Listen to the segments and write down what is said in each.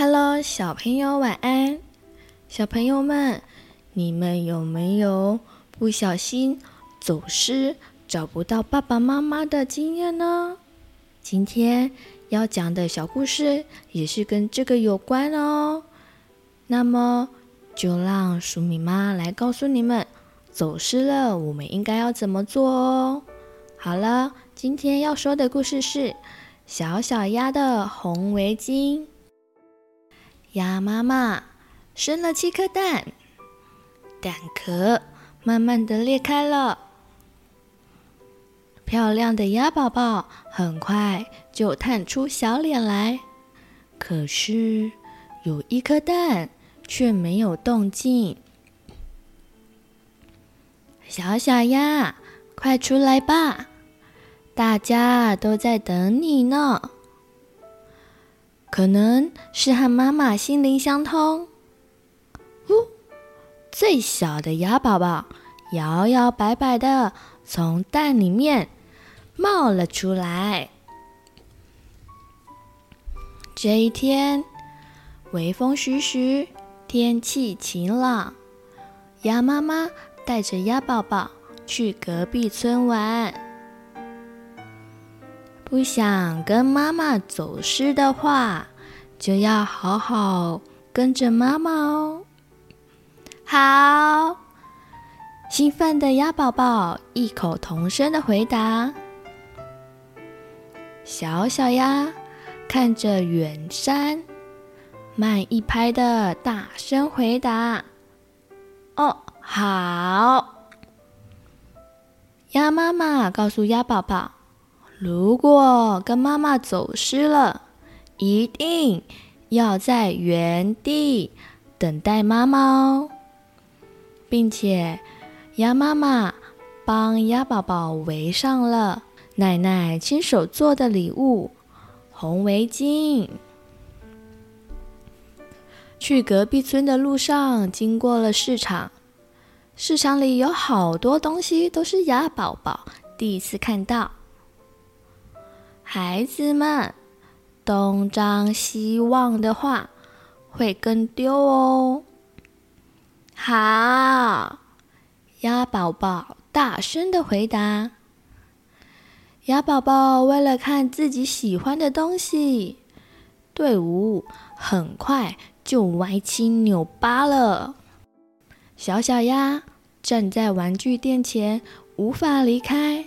Hello，小朋友晚安。小朋友们，你们有没有不小心走失、找不到爸爸妈妈的经验呢？今天要讲的小故事也是跟这个有关哦。那么，就让黍米妈来告诉你们，走失了我们应该要怎么做哦。好了，今天要说的故事是小小鸭的红围巾。鸭妈妈生了七颗蛋，蛋壳慢慢的裂开了。漂亮的鸭宝宝很快就探出小脸来，可是有一颗蛋却没有动静。小小鸭，快出来吧，大家都在等你呢。可能是和妈妈心灵相通。呜，最小的鸭宝宝摇摇摆摆的从蛋里面冒了出来。这一天，微风徐徐，天气晴朗。鸭妈妈带着鸭宝宝去隔壁村玩。不想跟妈妈走失的话，就要好好跟着妈妈哦。好，兴奋的鸭宝宝异口同声的回答。小小鸭看着远山，慢一拍的大声回答：“哦，好。”鸭妈妈告诉鸭宝宝。如果跟妈妈走失了，一定要在原地等待妈妈哦，并且鸭妈妈帮鸭宝宝围上了奶奶亲手做的礼物——红围巾。去隔壁村的路上，经过了市场，市场里有好多东西都是鸭宝宝第一次看到。孩子们，东张西望的话，会跟丢哦。好，鸭宝宝大声的回答。鸭宝宝为了看自己喜欢的东西，队伍很快就歪七扭八了。小小鸭站在玩具店前，无法离开。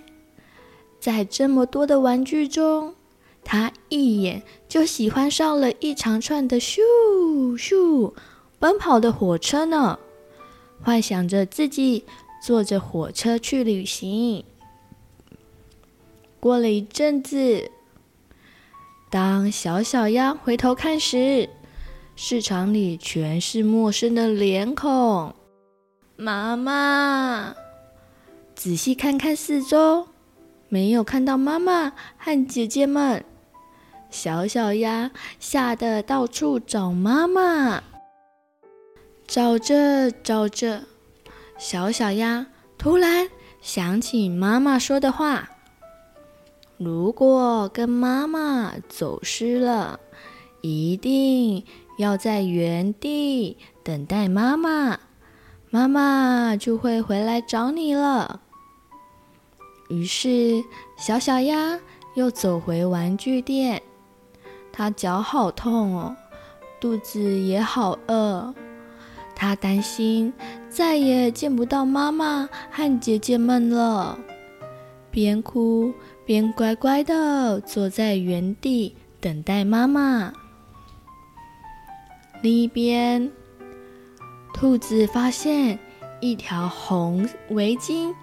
在这么多的玩具中，他一眼就喜欢上了一长串的咻咻奔跑的火车呢，幻想着自己坐着火车去旅行。过了一阵子，当小小鸭回头看时，市场里全是陌生的脸孔。妈妈，仔细看看四周。没有看到妈妈和姐姐们，小小鸭吓得到处找妈妈。找着找着，小小鸭突然想起妈妈说的话：“如果跟妈妈走失了，一定要在原地等待妈妈，妈妈就会回来找你了。”于是，小小鸭又走回玩具店。它脚好痛哦，肚子也好饿。它担心再也见不到妈妈和姐姐们了，边哭边乖乖的坐在原地等待妈妈。另一边，兔子发现一条红围巾。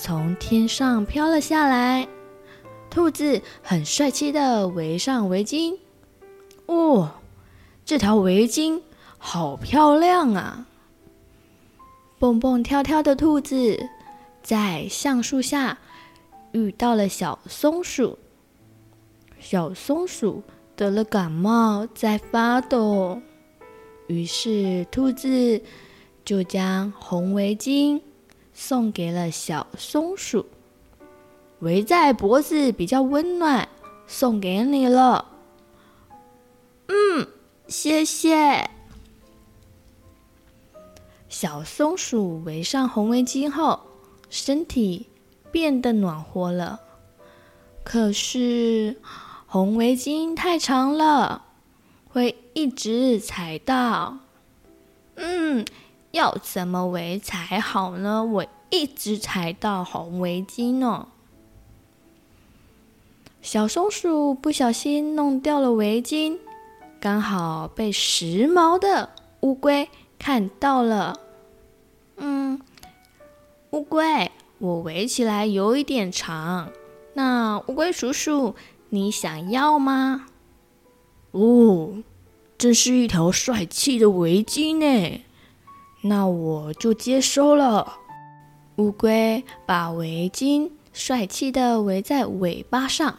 从天上飘了下来，兔子很帅气地围上围巾。哦，这条围巾好漂亮啊！蹦蹦跳跳的兔子在橡树下遇到了小松鼠。小松鼠得了感冒，在发抖。于是兔子就将红围巾。送给了小松鼠，围在脖子比较温暖，送给你了。嗯，谢谢。小松鼠围上红围巾后，身体变得暖和了。可是红围巾太长了，会一直踩到。嗯，要怎么围才好呢？我一直踩到红围巾呢。小松鼠不小心弄掉了围巾，刚好被时髦的乌龟看到了。嗯，乌龟，我围起来有一点长，那乌龟叔叔，你想要吗？哦，这是一条帅气的围巾呢，那我就接收了。乌龟把围巾帅气的围在尾巴上，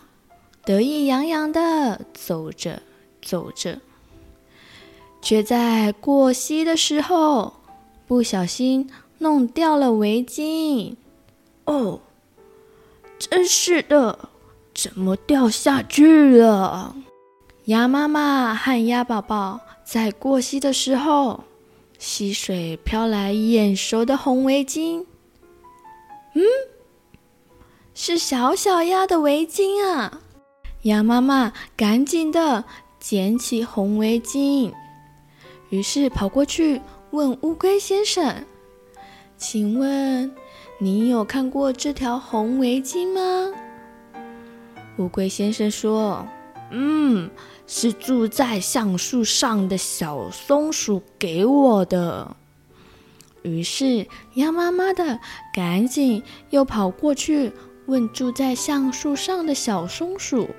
得意洋洋地走着走着，却在过溪的时候不小心弄掉了围巾。哦，真是的，怎么掉下去了？鸭妈妈和鸭宝宝在过溪的时候，溪水飘来眼熟的红围巾。嗯，是小小鸭的围巾啊！鸭妈妈赶紧的捡起红围巾，于是跑过去问乌龟先生：“请问你有看过这条红围巾吗？”乌龟先生说：“嗯。”是住在橡树上的小松鼠给我的。于是鸭妈妈的赶紧又跑过去问住在橡树上的小松鼠：“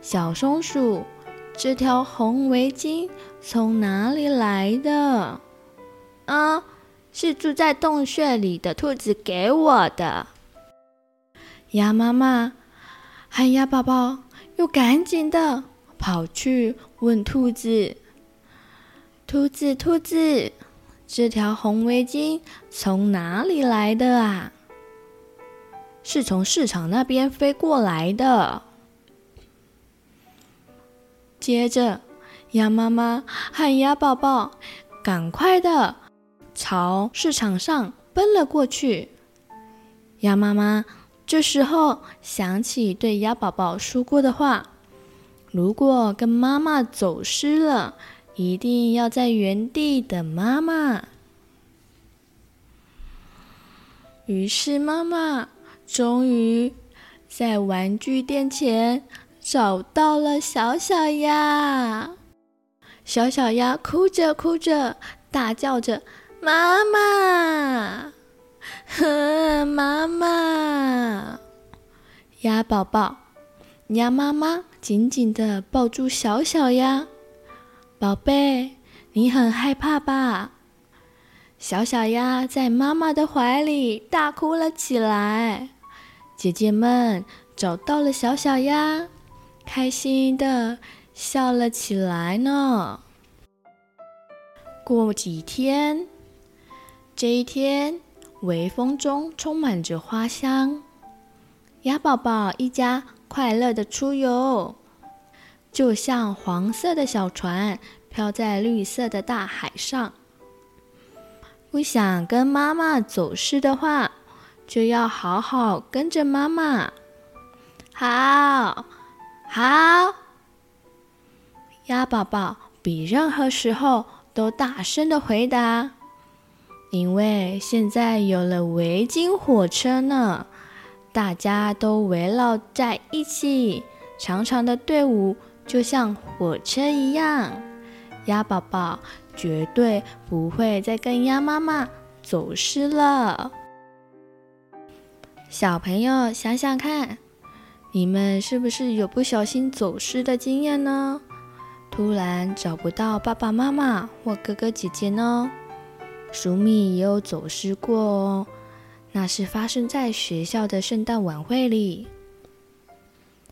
小松鼠，这条红围巾从哪里来的？”“啊，是住在洞穴里的兔子给我的。”鸭妈妈和鸭宝宝又赶紧的。跑去问兔子：“兔子，兔子，这条红围巾从哪里来的啊？”“是从市场那边飞过来的。”接着，鸭妈妈和鸭宝宝赶快的朝市场上奔了过去。鸭妈妈这时候想起对鸭宝宝说过的话。如果跟妈妈走失了，一定要在原地等妈妈。于是妈妈终于在玩具店前找到了小小鸭。小小鸭哭着哭着，大叫着：“妈妈，呵，妈妈！”鸭宝宝，鸭妈妈。紧紧地抱住小小鸭，宝贝，你很害怕吧？小小鸭在妈妈的怀里大哭了起来。姐姐们找到了小小鸭，开心地笑了起来呢。过几天，这一天，微风中充满着花香。鸭宝宝一家。快乐的出游，就像黄色的小船飘在绿色的大海上。不想跟妈妈走失的话，就要好好跟着妈妈。好，好。鸭宝宝比任何时候都大声的回答，因为现在有了围巾火车呢。大家都围绕在一起，长长的队伍就像火车一样。鸭宝宝绝对不会再跟鸭妈妈走失了。小朋友想想看，你们是不是有不小心走失的经验呢？突然找不到爸爸妈妈或哥哥姐姐呢？黍米也有走失过哦。那是发生在学校的圣诞晚会里。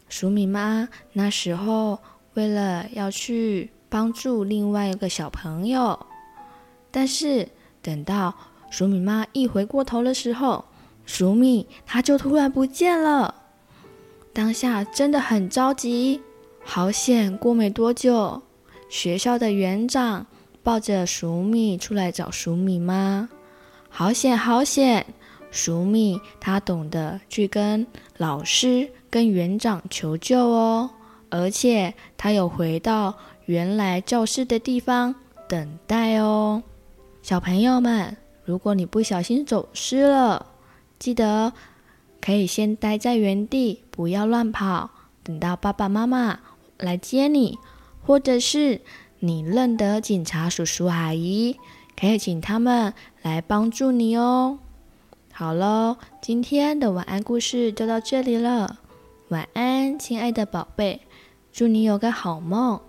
黍米妈那时候为了要去帮助另外一个小朋友，但是等到黍米妈一回过头的时候，黍米它就突然不见了。当下真的很着急，好险过没多久，学校的园长抱着鼠米出来找鼠米吗？好险，好险！鼠米他懂得去跟老师、跟园长求救哦，而且他有回到原来教室的地方等待哦。小朋友们，如果你不小心走失了，记得可以先待在原地，不要乱跑，等到爸爸妈妈来接你，或者是你认得警察叔叔阿姨，可以请他们来帮助你哦。好喽，今天的晚安故事就到这里了，晚安，亲爱的宝贝，祝你有个好梦。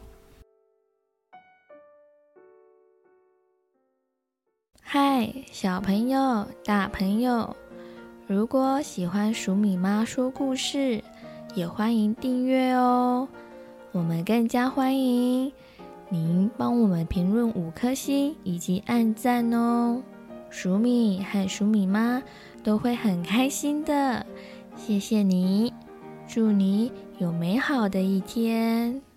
嗨，小朋友、大朋友，如果喜欢黍米妈说故事，也欢迎订阅哦。我们更加欢迎您帮我们评论五颗星以及按赞哦，鼠米和鼠米妈都会很开心的。谢谢你，祝你有美好的一天。